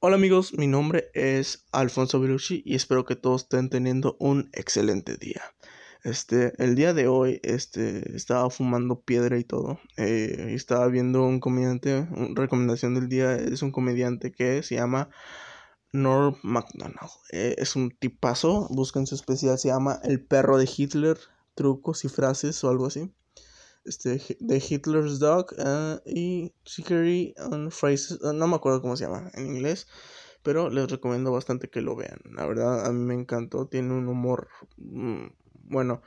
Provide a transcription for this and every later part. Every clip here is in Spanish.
Hola amigos, mi nombre es Alfonso Belucci y espero que todos estén teniendo un excelente día. Este, el día de hoy, este, estaba fumando piedra y todo. Eh, estaba viendo un comediante, una recomendación del día es un comediante que se llama Norm MacDonald. Eh, es un tipazo, busquen su especial, se llama El perro de Hitler, trucos y frases o algo así este, de Hitler's Dog uh, y Chicory and Phrases, uh, no me acuerdo cómo se llama en inglés, pero les recomiendo bastante que lo vean. La verdad, a mí me encantó, tiene un humor, mm, bueno,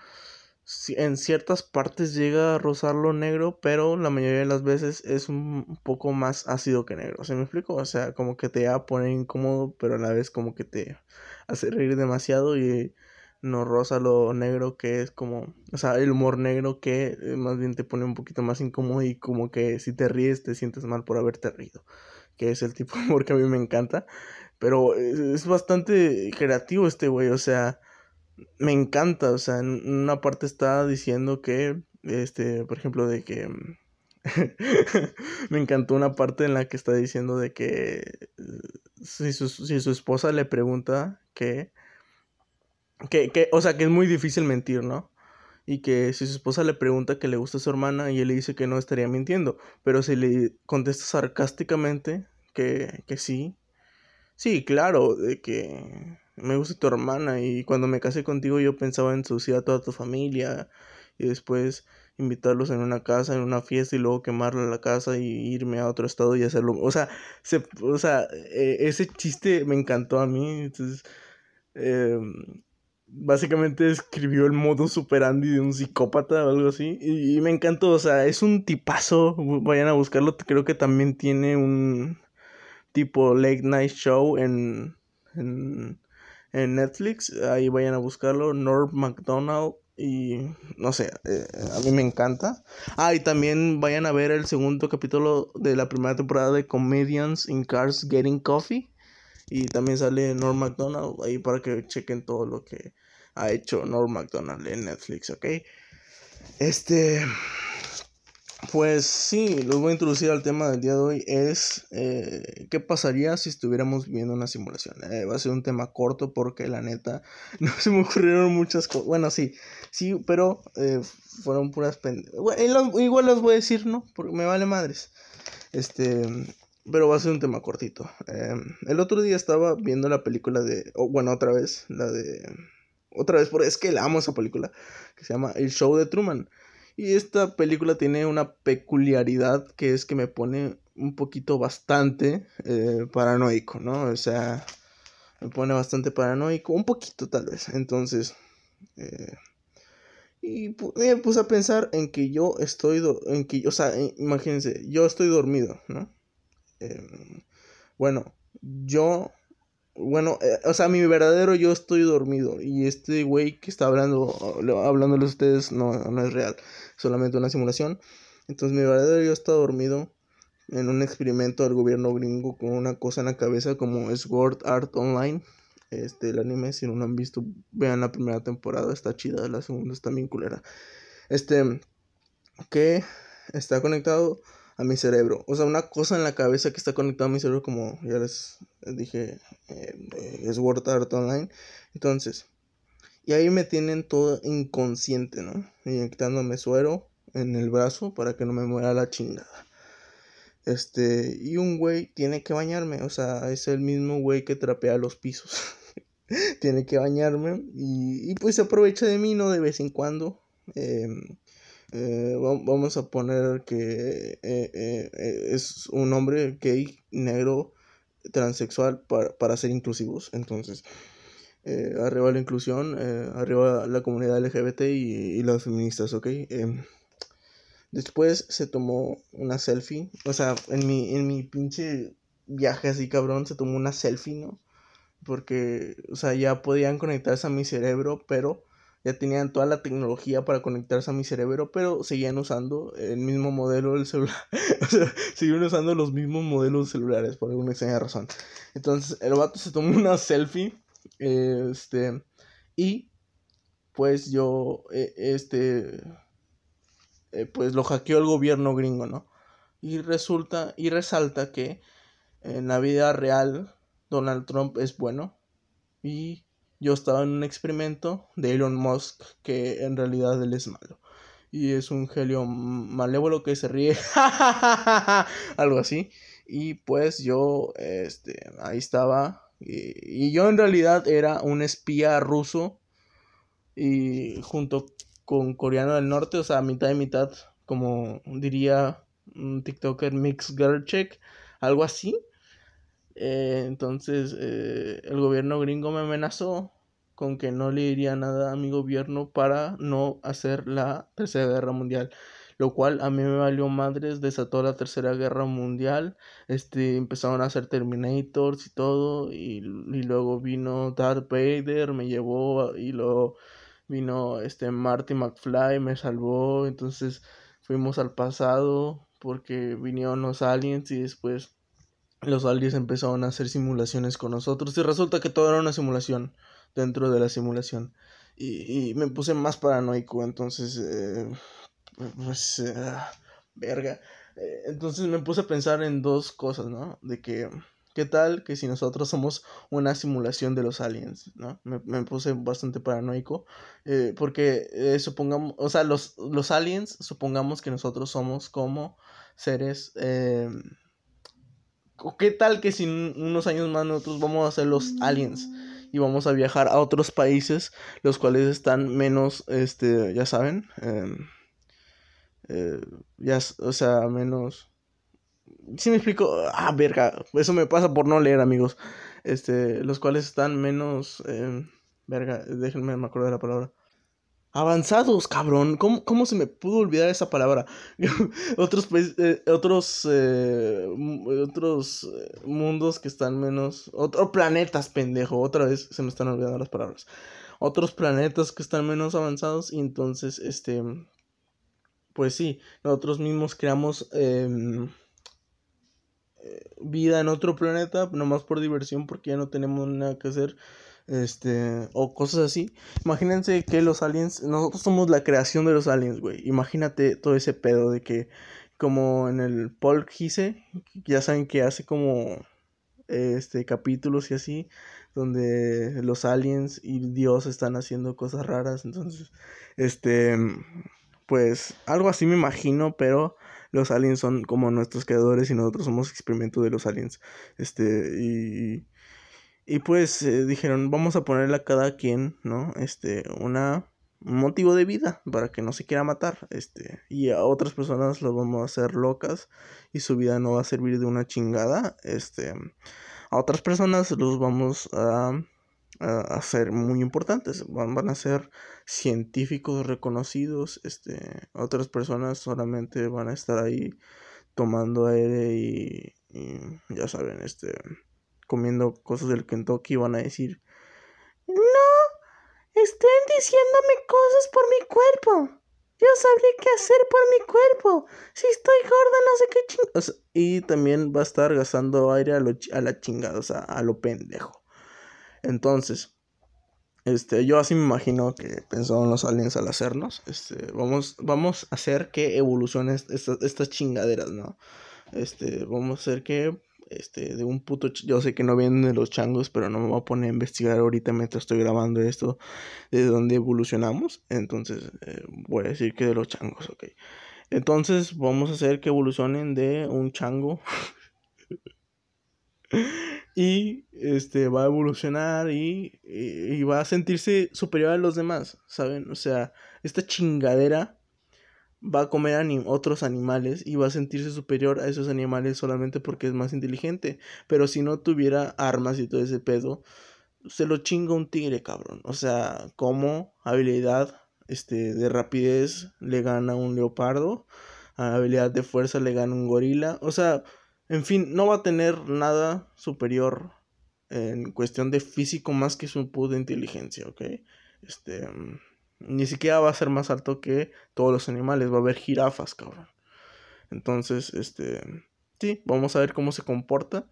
en ciertas partes llega a rozar lo negro, pero la mayoría de las veces es un poco más ácido que negro. ¿Se me explico? O sea, como que te va a poner incómodo, pero a la vez como que te hace reír demasiado y no rosa lo negro que es como, o sea, el humor negro que eh, más bien te pone un poquito más incómodo y como que si te ríes te sientes mal por haberte rido, que es el tipo de humor que a mí me encanta, pero es, bastante creativo este güey, o sea, me encanta, o sea, en una parte está diciendo que, este, por ejemplo, de que... me encantó una parte en la que está diciendo de que eh, si su, si su esposa le pregunta que que, que, o sea, que es muy difícil mentir, ¿no? Y que si su esposa le pregunta que le gusta a su hermana y él le dice que no estaría mintiendo, pero si le contesta sarcásticamente que, que sí, sí, claro, de que me gusta tu hermana y cuando me casé contigo yo pensaba en ensuciar a toda tu familia y después invitarlos en una casa, en una fiesta y luego quemarla la casa y irme a otro estado y hacerlo. O sea, se, o sea e, ese chiste me encantó a mí. Entonces, eh, básicamente escribió el modo superandi de un psicópata o algo así. Y, me encantó, o sea, es un tipazo. Vayan a buscarlo. Creo que también tiene un tipo late night show en, en, en Netflix. Ahí vayan a buscarlo. Norm MacDonald. Y no sé, eh, a mí me encanta. Ah, y también vayan a ver el segundo capítulo de la primera temporada de Comedians in Cars Getting Coffee. Y también sale Norm MacDonald ahí para que chequen todo lo que ha hecho Norm MacDonald en Netflix, ¿ok? Este, pues sí, los voy a introducir al tema del día de hoy. Es eh, qué pasaría si estuviéramos viendo una simulación. Eh, va a ser un tema corto porque la neta no se me ocurrieron muchas cosas. Bueno, sí, sí, pero eh, fueron puras pendejas. igual las voy a decir, ¿no? Porque me vale madres. Este, pero va a ser un tema cortito. el otro día estaba viendo la película de, bueno, otra vez, la de otra vez, por es que la amo esa película, que se llama El Show de Truman. Y esta película tiene una peculiaridad que es que me pone un poquito bastante eh, paranoico, ¿no? O sea, me pone bastante paranoico, un poquito tal vez. Entonces, eh, y me puse a pensar en que yo estoy, en que, o sea, imagínense, yo estoy dormido, ¿no? Em, bueno, yo bueno, eh, o sea, mi verdadero yo estoy dormido. Y este güey que está hablando, hablándole a ustedes, no, no es real. Solamente una simulación. Entonces, mi verdadero yo está dormido en un experimento del gobierno gringo con una cosa en la cabeza como Sword Art Online. Este, el anime, si no lo han visto, vean la primera temporada, está chida, la segunda está bien culera. Este, que está conectado a mi cerebro. O sea, una cosa en la cabeza que está conectada a mi cerebro, como ya les dije, eh, es Word Art Online. Entonces, y ahí me tienen todo inconsciente, ¿no? Inyectándome suero en el brazo para que no me muera la chingada. Este, y un güey tiene que bañarme, o sea, es el mismo güey que trapea los pisos. tiene que bañarme y, y, pues se aprovecha de mí, ¿no? De vez en cuando. Eh, eh, vamos a poner que eh, eh, es un hombre gay, negro, transexual para, para ser inclusivos. Entonces, arriba la inclusión, arriba la comunidad LGBT y, y las feministas, ¿ok? Em, después se tomó una selfie, o sea, en mi, en mi pinche viaje así cabrón, se tomó una selfie, ¿no? Porque, o sea, ya podían conectarse a mi cerebro, pero ya tenían toda la tecnología para conectarse a mi cerebro, pero seguían usando el mismo modelo del celular. o sea, seguían usando los mismos modelos celulares por alguna extraña razón. Entonces, el vato se tomó una selfie. Este. Y. Pues yo. E, este. Eh, pues lo hackeó el gobierno gringo, ¿no? Y resulta. Y resalta que. En la vida real. Donald Trump es bueno. Y yo estaba en un experimento de Elon Musk que en realidad él es malo. Y es un genio malévolo que se ríe. Algo así. Y pues yo, este, ahí estaba. Y, yo en realidad era un espía ruso. Y junto con coreano del norte, o sea, mitad y mitad, como diría un TikToker Mix Check, algo así. Eh, entonces eh, el gobierno gringo me amenazó con que no le diría nada a mi gobierno para no hacer la tercera guerra mundial lo cual a mí me valió madres, desató la tercera guerra mundial, este, empezaron a hacer Terminators y todo, y, luego vino Darth Vader, me llevó, y luego vino este Marty McFly, me salvó, entonces fuimos al pasado, porque vinieron los aliens y después los aliens empezaron a hacer simulaciones con nosotros, y resulta que todo era una simulación dentro de la simulación. Y, me puse más paranoico, entonces eh, pues, eh, verga. Eh, entonces me puse a pensar en dos cosas, ¿no? De que, ¿qué tal que si nosotros somos una simulación de los aliens, ¿no? Me, puse bastante paranoico, eh, porque supongamos, o sea, los, los aliens, supongamos que nosotros somos como seres... ¿Qué tal que si unos años más nosotros vamos a ser los aliens? y vamos a viajar a otros países los cuales están menos este ya saben eh, eh, ya, o sea, menos... Si me explico, ah, verga, eso me pasa por no leer, amigos. Este, los cuales están menos, eh, verga, déjenme me acuerdo de la palabra. Avanzados, cabrón. ¿Cómo, ¿Cómo, se me pudo olvidar esa palabra? otros eh, otros eh, otros mundos que están menos. Otros planetas, pendejo. Otra vez se me están olvidando las palabras. Otros planetas que están menos avanzados. Y entonces, este pues sí, nosotros mismos creamos em, eh, vida en otro planeta, nomás por diversión, porque ya no tenemos nada que hacer, este, o cosas así. Imagínense que los aliens, nosotros somos la creación de los aliens, güey. Imagínate todo ese pedo de que, como en el Paul Gise, ya saben que hace como, este, capítulos y así, donde los aliens y Dios están haciendo cosas raras, entonces, este pues algo así me imagino, pero los aliens son como nuestros creadores y nosotros somos experimento de los aliens. Este, y, y pues eh, dijeron, vamos a ponerle a cada quien, ¿no? Este, una, un motivo de vida para que no se quiera matar. Este, y a otras personas los vamos a hacer locas y su vida no va a servir de una chingada. Este, a otras personas los vamos a a, ser muy importantes, van, van, a ser científicos reconocidos, este, otras personas solamente van a estar ahí tomando aire y, ya saben, este, comiendo cosas del Kentucky van a decir, no, estén diciéndome cosas por mi cuerpo. Yo sabré qué hacer por mi cuerpo. Si estoy gorda, no sé qué ching... y también va a estar gastando aire a, lo, a la chingada, o sea, a lo pendejo. Entonces, este, yo así me imagino que pensaron los aliens al hacernos. Este, vamos, vamos a hacer que evolucionen estas, chingaderas, ¿no? Este, vamos a hacer que, este, de un puto, yo sé que no vienen de los changos, pero no me voy a poner a investigar ahorita mientras estoy grabando esto, de dónde evolucionamos. Entonces, eh, voy a decir que de los changos, ok. Entonces, vamos a hacer que evolucionen de un chango. y este va a evolucionar y, y, va a sentirse superior a los demás, ¿saben? O sea, esta chingadera va a comer otros animales y va a sentirse superior a esos animales solamente porque es más inteligente, pero si no tuviera armas y todo ese pedo, se lo chinga un tigre, cabrón. O sea, como habilidad este de rapidez le gana un leopardo, habilidad de fuerza le gana un gorila, o sea, en fin, no va a tener nada superior en cuestión de físico más que su puta inteligencia, ¿ok? Este, mm, ni siquiera va a ser más alto que todos los animales, va a haber jirafas, cabrón. Entonces, este, sí, vamos a ver cómo se comporta,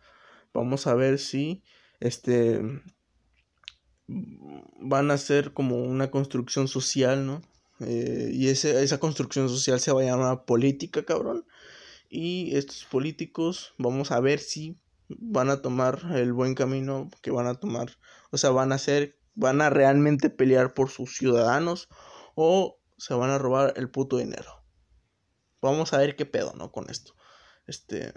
vamos a ver si, este, van a ser como una construcción social, ¿no? Eh, y ese, esa construcción social se va a llamar política, cabrón. Y estos políticos, vamos a ver si van a tomar el buen camino que van a tomar, o sea, van a ser, van a realmente pelear por sus ciudadanos o se van a robar el puto dinero. Vamos a ver qué pedo, ¿no? Con esto. Este,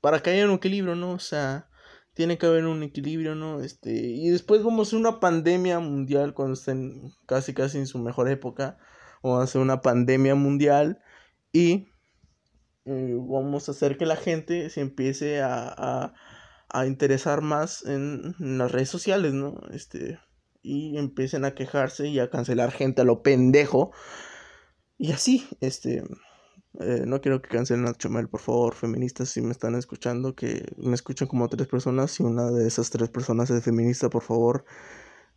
para que haya un equilibrio, ¿no? O sea, tiene que haber un equilibrio, ¿no? Este, y después vamos a hacer una pandemia mundial cuando estén casi casi en su mejor época. Vamos a hacer una pandemia mundial y eh, vamos a hacer que la gente se empiece a, interesar más en, las redes sociales, ¿no? Este, y empiecen a quejarse y a cancelar gente a lo pendejo. Y así, este, eh, no quiero que cancelen a Chumel, por favor, feministas, si me están escuchando, que me escuchan como tres personas, si una de esas tres personas es feminista, por favor,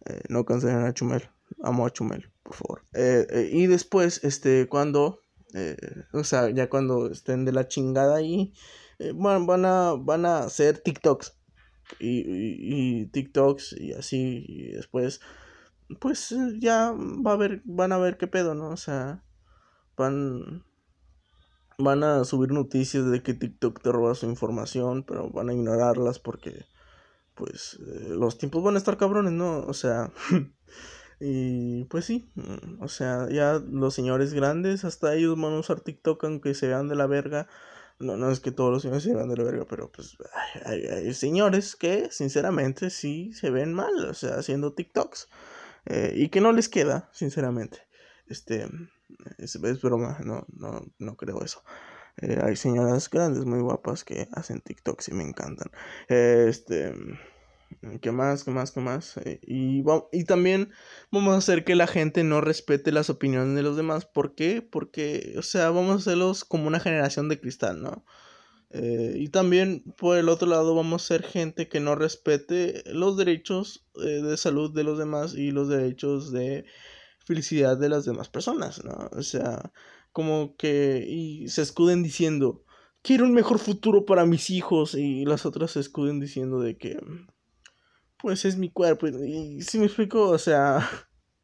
eh, no cancelen a Chumel, amo a Chumel, por favor. Eh, y después, este, cuando, o sea, ya cuando estén de la chingada ahí, van, van, a, van a hacer TikToks. Y, y, TikToks y así, y después, pues ya va a ver, van a ver qué pedo, ¿no? O sea, van van a subir noticias de que TikTok te roba su información, pero van a ignorarlas porque, pues, eh, los tiempos van a estar cabrones, ¿no? O sea, y pues sí, o sea, ya los señores grandes, hasta ellos van a usar TikTok aunque se vean de la verga. No, no es que todos los señores se vean de la verga, pero pues hay, señores que sinceramente sí se ven mal, o sea, haciendo TikToks. Eh, y que no les queda, sinceramente. Este, es, broma, no, no, no creo eso. Eh, hay señoras grandes muy guapas que hacen TikToks y me encantan. este, ¿qué más? ¿Qué más? ¿Qué más? Eh, y, y también vamos a hacer que la gente no respete las opiniones de los demás. ¿Por qué? Porque, o sea, vamos a hacerlos como una generación de cristal, ¿no? Eh, y también por el otro lado vamos a ser gente que no respete los derechos de salud de los demás y los derechos de felicidad de las demás personas, ¿no? O sea, como que y se escuden diciendo, quiero un mejor futuro para mis hijos y las otras se escuden diciendo de que, pues es mi cuerpo. Y, si me explico, o sea,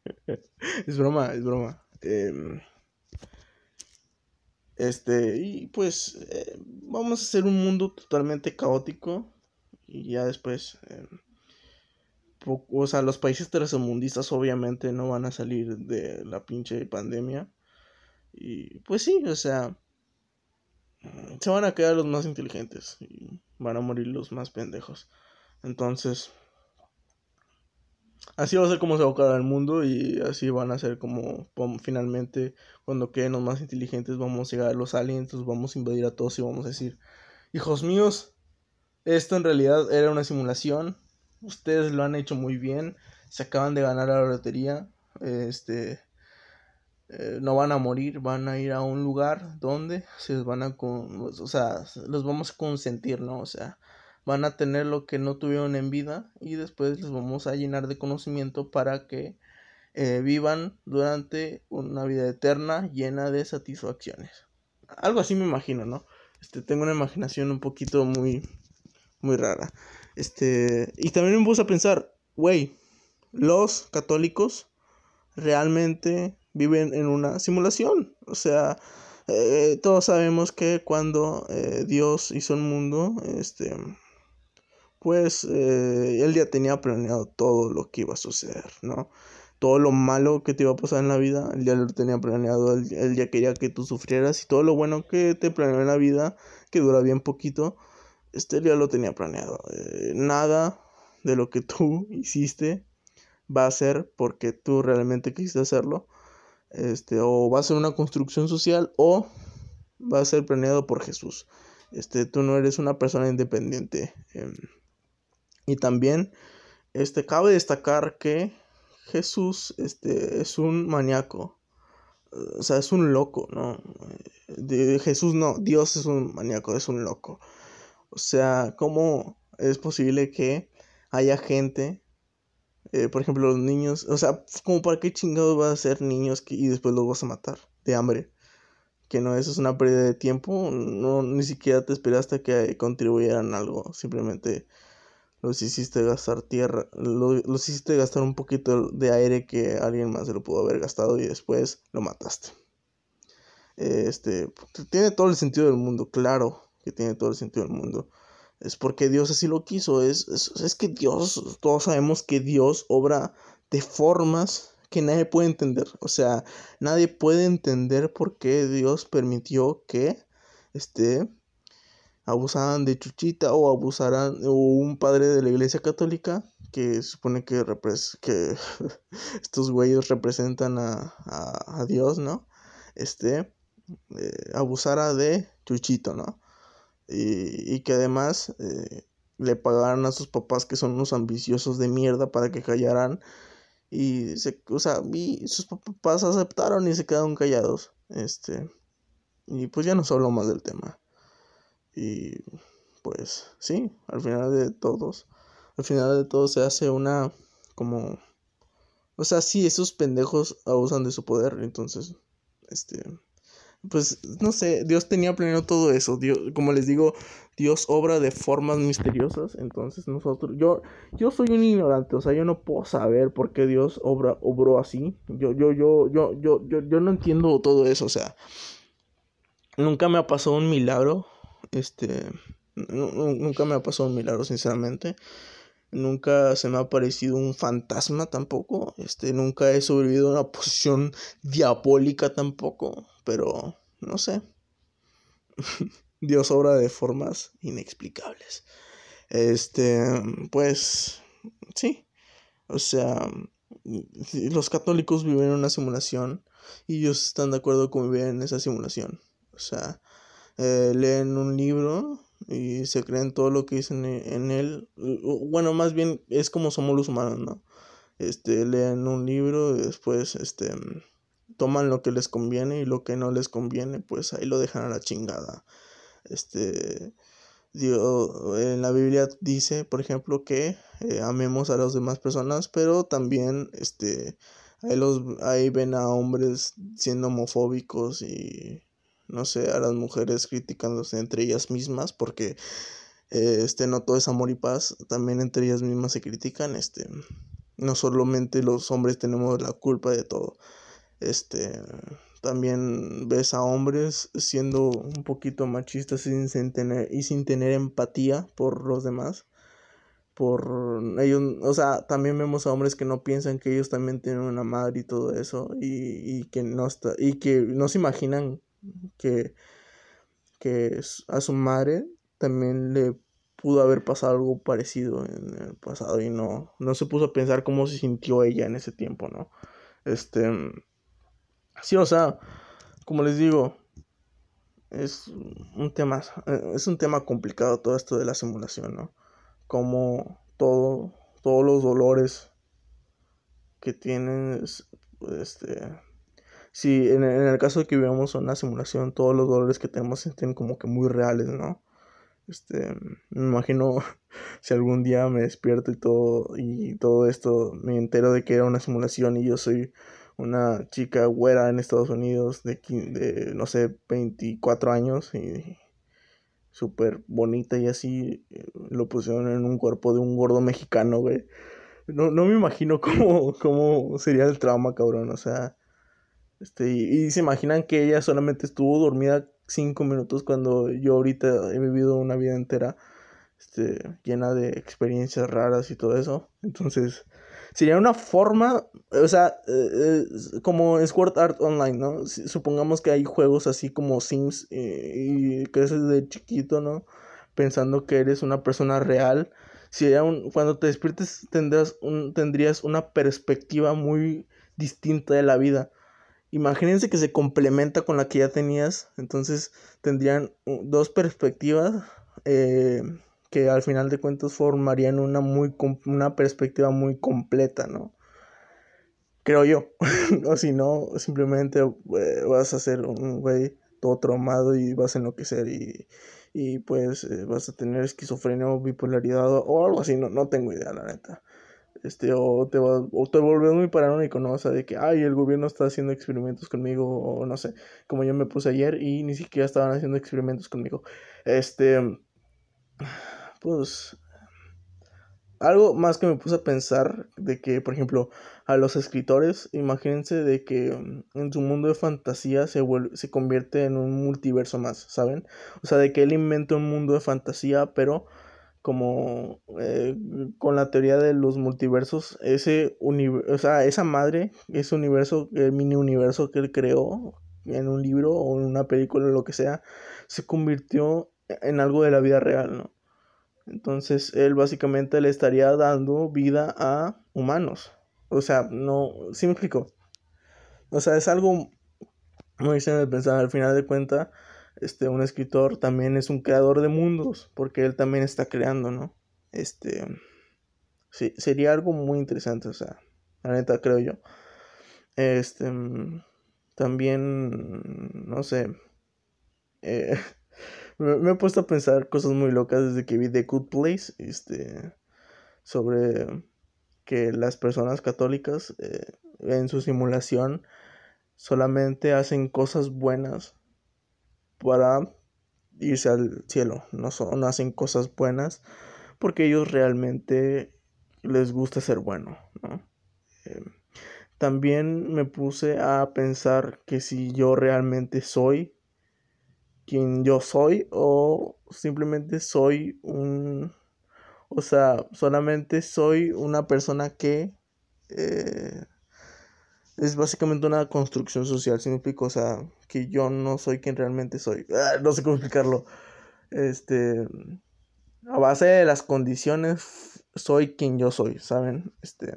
es broma, es broma. Em, este, y pues eh, vamos a hacer un mundo totalmente caótico y ya después... Em, o sea, los países tercermundistas obviamente no van a salir de la pinche pandemia. Y pues sí, o sea, se van a quedar los más inteligentes y van a morir los más pendejos. Entonces, así va a ser como se va a acabar el mundo y así van a ser como, finalmente cuando queden los más inteligentes vamos a llegar a los aliens, vamos a invadir a todos y vamos a decir, hijos míos, esto en realidad era una simulación Ustedes lo han hecho muy bien. Se acaban de ganar la lotería. Este. Eh, no van a morir, van a ir a un lugar donde se van a con, o sea, los vamos a consentir, ¿no? O sea, van a tener lo que no tuvieron en vida y después les vamos a llenar de conocimiento para que eh, vivan durante una vida eterna llena de satisfacciones. Algo así me imagino, ¿no? Este, tengo una imaginación un poquito muy, muy rara. Este, y también me puse a pensar, güey, los católicos realmente viven en una simulación. O sea, eh, todos sabemos que cuando eh, Dios hizo el mundo, este, pues eh, él ya tenía planeado todo lo que iba a suceder, ¿no? Todo lo malo que te iba a pasar en la vida, él ya lo tenía planeado, él, él ya quería que tú sufrieras y todo lo bueno que te planeó en la vida, que dura bien poquito, este ya lo tenía planeado. Eh, nada de lo que tú hiciste va a ser porque tú realmente quisiste hacerlo. Este, o va a ser una construcción social o va a ser planeado por Jesús. Este, tú no eres una persona independiente. Em, y también, este, cabe destacar que Jesús, este, es un maníaco. O sea, es un loco, ¿no? De Jesús no, Dios es un maníaco, es un loco. O sea, ¿cómo es posible que haya gente, eh, por ejemplo, los niños, o sea, como para qué chingados vas a ser niños que, y después los vas a matar de hambre? Que no, eso es una pérdida de tiempo, no, ni siquiera te esperaste que contribuyeran algo, simplemente los hiciste gastar tierra, los hiciste gastar un poquito de aire que alguien más se lo pudo haber gastado y después lo mataste. Este, tiene todo el sentido del mundo, claro, que tiene todo el sentido del mundo. es porque Dios así lo quiso. Es, es, que Dios, todos sabemos que Dios obra de formas que nadie puede entender. O sea, nadie puede entender por qué Dios permitió que este abusaran de Chuchita o abusaran o un padre de la iglesia católica que supone que, que estos güeyes representan a, a, Dios, ¿no? Este eh, abusara de Chuchito, ¿no? y, que además eh, le pagaran a sus papás que son unos ambiciosos de mierda para que callaran y se, o sea, y sus papás aceptaron y se quedaron callados. Este, y pues ya no se más del tema. Y pues sí, al final de todos, al final de todo se hace una como o sea, sí, esos pendejos abusan de su poder, entonces este pues no sé, Dios tenía planeado todo eso. Dios, como les digo, Dios obra de formas misteriosas. Entonces nosotros, yo, yo soy un ignorante, o sea, yo no puedo saber por qué Dios obra, obró así. Yo, yo, yo, yo, yo, yo, yo no entiendo todo eso, o sea, nunca me ha pasado un milagro. Este, nunca me ha pasado un milagro, sinceramente. Nunca se me ha aparecido un fantasma tampoco. Este, nunca he sobrevivido a una posición diabólica tampoco. Pero, no sé. Dios obra de formas inexplicables. Este, pues, sí. O sea, los católicos viven en una simulación y ellos están de acuerdo con vivir en esa simulación. O sea, eh, leen un libro y se creen todo lo que dicen e, en él. Bueno, más bien es como somos los humanos, ¿no? Este, leen un libro y después, este, toman lo que les conviene y lo que no les conviene, pues ahí lo dejan a la chingada. Este, Dios, en la Biblia dice, por ejemplo, que eh, amemos a las demás personas, pero también, este, ahí, los, ahí ven a hombres siendo homofóbicos y no sé, a las mujeres criticándose entre ellas mismas, porque eh, este no todo es amor y paz, también entre ellas mismas se critican, este, no solamente los hombres tenemos la culpa de todo, este, también ves a hombres siendo un poquito machistas sin, sin tener, y sin tener empatía por los demás por ellos, o sea, también vemos a hombres que no piensan que ellos también tienen una madre y todo eso y, y que no está y que no se imaginan que, que a su madre también le pudo haber pasado algo parecido en el pasado y no, no se puso a pensar cómo se sintió ella en ese tiempo, ¿no? Este, sí, o sea, como les digo, es un tema, es un tema complicado todo esto de la simulación, ¿no? Como todo, todos los dolores que tienes, este, si en, el caso de que vivamos una simulación, todos los dolores que tenemos se sienten como que muy reales, ¿no? Este, me imagino si algún día me despierto y todo, y todo esto me entero de que era una simulación y yo soy una chica güera en Estados Unidos de, de no sé, 24 años y súper bonita y así lo pusieron en un cuerpo de un gordo mexicano, güey. No, no me imagino cómo, cómo sería el trauma, cabrón. O sea, este, y, se imaginan que ella solamente estuvo dormida cinco minutos cuando yo ahorita he vivido una vida entera este, llena de experiencias raras y todo eso. Entonces, sería una forma, o sea, eh, como Sword Art Online, ¿no? Supongamos que hay juegos así como Sims eh, y creces de chiquito, ¿no? Pensando que eres una persona real. Si un, cuando te despiertes tendrás un, tendrías una perspectiva muy distinta de la vida imagínense que se complementa con la que ya tenías, entonces tendrían dos perspectivas eh, que al final de cuentas formarían una, muy, una perspectiva muy completa, ¿no? Creo yo, o si no, simplemente eh, vas a ser un güey todo traumado y vas a enloquecer y, y pues eh, vas a tener esquizofrenia o bipolaridad o algo así, no, no tengo idea, la neta este, o te, o te muy paranoico, ¿no? O sea, de que, ay, el gobierno está haciendo experimentos conmigo, o no sé, como yo me puse ayer y ni siquiera estaban haciendo experimentos conmigo. Este, pues, algo más que me puse a pensar de que, por ejemplo, a los escritores, imagínense de que mm, en su mundo de fantasía se, se convierte en un multiverso más, ¿saben? O sea, de que él inventa un mundo de fantasía, pero como eh, con la teoría de los multiversos, ese o sea, esa madre, ese universo, el mini universo que él creó en un libro o en una película o lo que sea, se convirtió en algo de la vida real, ¿no? Entonces él básicamente le estaría dando vida a humanos. O sea, no, ¿sí me explico? O sea, es algo muy extraño de pensar. Al final de cuentas, este, un escritor también es un creador de mundos, porque él también está creando, ¿no? Este, sí, sería algo muy interesante, o sea, la neta creo yo. Este, también, no sé, eh, me, he puesto a pensar cosas muy locas desde que vi The Good Place, este, sobre que las personas católicas eh, en su simulación solamente hacen cosas buenas para irse al cielo, no, son, hacen cosas buenas porque ellos realmente les gusta ser bueno, eh, también me puse a pensar que si yo realmente soy quien yo soy o simplemente soy un... O sea, solamente soy una persona que... Eh, es básicamente una construcción social, ¿sí me explico? O sea, que yo no soy quien realmente soy. Ah, no sé cómo explicarlo. Este... A base de las condiciones, soy quien yo soy, ¿saben? Este...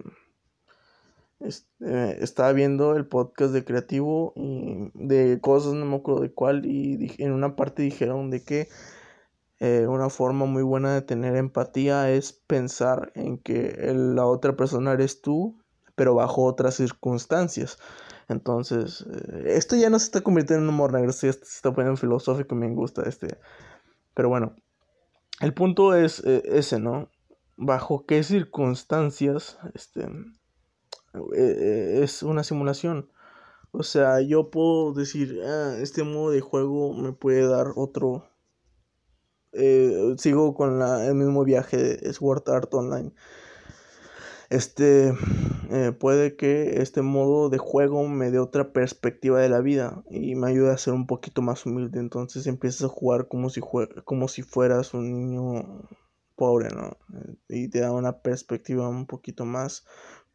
Este, estaba viendo el podcast de creativo y de cosas, no me acuerdo de cuál, y en una parte dijeron de que eh, una forma muy buena de tener empatía es pensar en que la otra persona eres tú, pero bajo otras circunstancias. Entonces, eh, esto ya no se está convirtiendo en humor negro, se está poniendo filosófico y me gusta este. Pero bueno, el punto es eh, ese, ¿no? Bajo qué circunstancias, este, eh, es una simulación. O sea, yo puedo decir, ah, este modo de juego me puede dar otro. Sigo con el mismo viaje de Sword Art Online. Este eh, puede que este modo de juego me dé otra perspectiva de la vida y me ayude a ser un poquito más humilde. Entonces empiezas a jugar como si, como si fueras un niño pobre, ¿no? Y te da una perspectiva un poquito más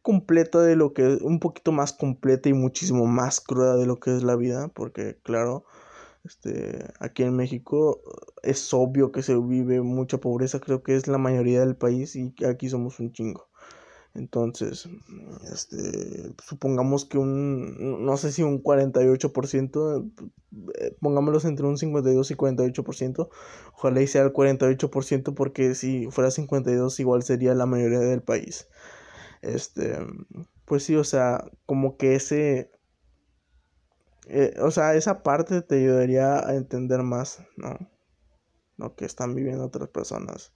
completa de lo que un poquito más completa y muchísimo más cruda de lo que es la vida, porque claro, este, aquí en México es obvio que se vive mucha pobreza, creo que es la mayoría del país y aquí somos un chingo. Entonces, este, supongamos que un, no sé si un 48%, eh, pongámoslos entre un 52 y 48%, ojalá y sea el 48% porque si fuera 52 igual sería la mayoría del país. Este, pues sí, o sea, como que ese, eh, o sea, esa parte te ayudaría a entender más, ¿no? Lo que están viviendo otras personas.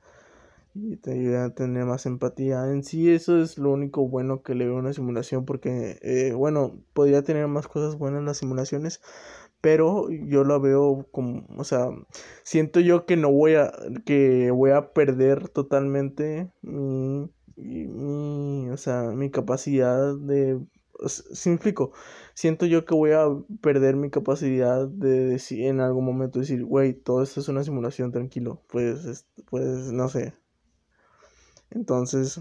Y te ayudaría a tener más empatía. En sí, eso es lo único bueno que le veo a una simulación. Porque, eh, bueno, podría tener más cosas buenas las simulaciones. Pero yo lo veo como, o sea, siento yo que no voy a, que voy a perder totalmente mi mi, o sea, mi capacidad de... Si me explico, siento yo que voy a perder mi capacidad de decir en algún momento decir, güey, todo esto es una simulación, tranquilo, pues, pues, no sé. Entonces,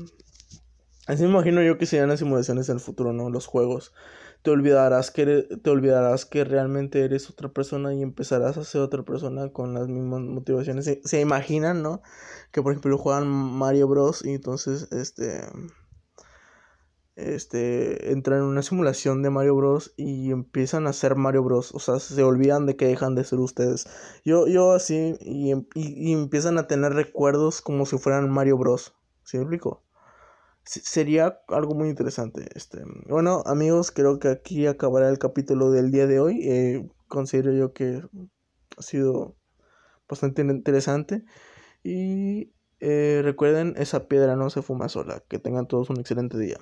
así me imagino yo que serían las simulaciones en el futuro, ¿no? Los juegos te olvidarás que te olvidarás que realmente eres otra persona y empezarás a ser otra persona con las mismas motivaciones. Se, imaginan, ¿no? Que por ejemplo juegan Mario Bros. y entonces este este entran en una simulación de Mario Bros. y empiezan a ser Mario Bros. O sea, se olvidan de que dejan de ser ustedes. Yo, yo así, y, y, empiezan a tener recuerdos como si fueran Mario Bros. ¿Sí explico? sería algo muy interesante. Este, bueno, amigos, creo que aquí acabará el capítulo del día de hoy. Eh, considero yo que ha sido bastante interesante. Y eh, recuerden, esa piedra no se fuma sola. Que tengan todos un excelente día.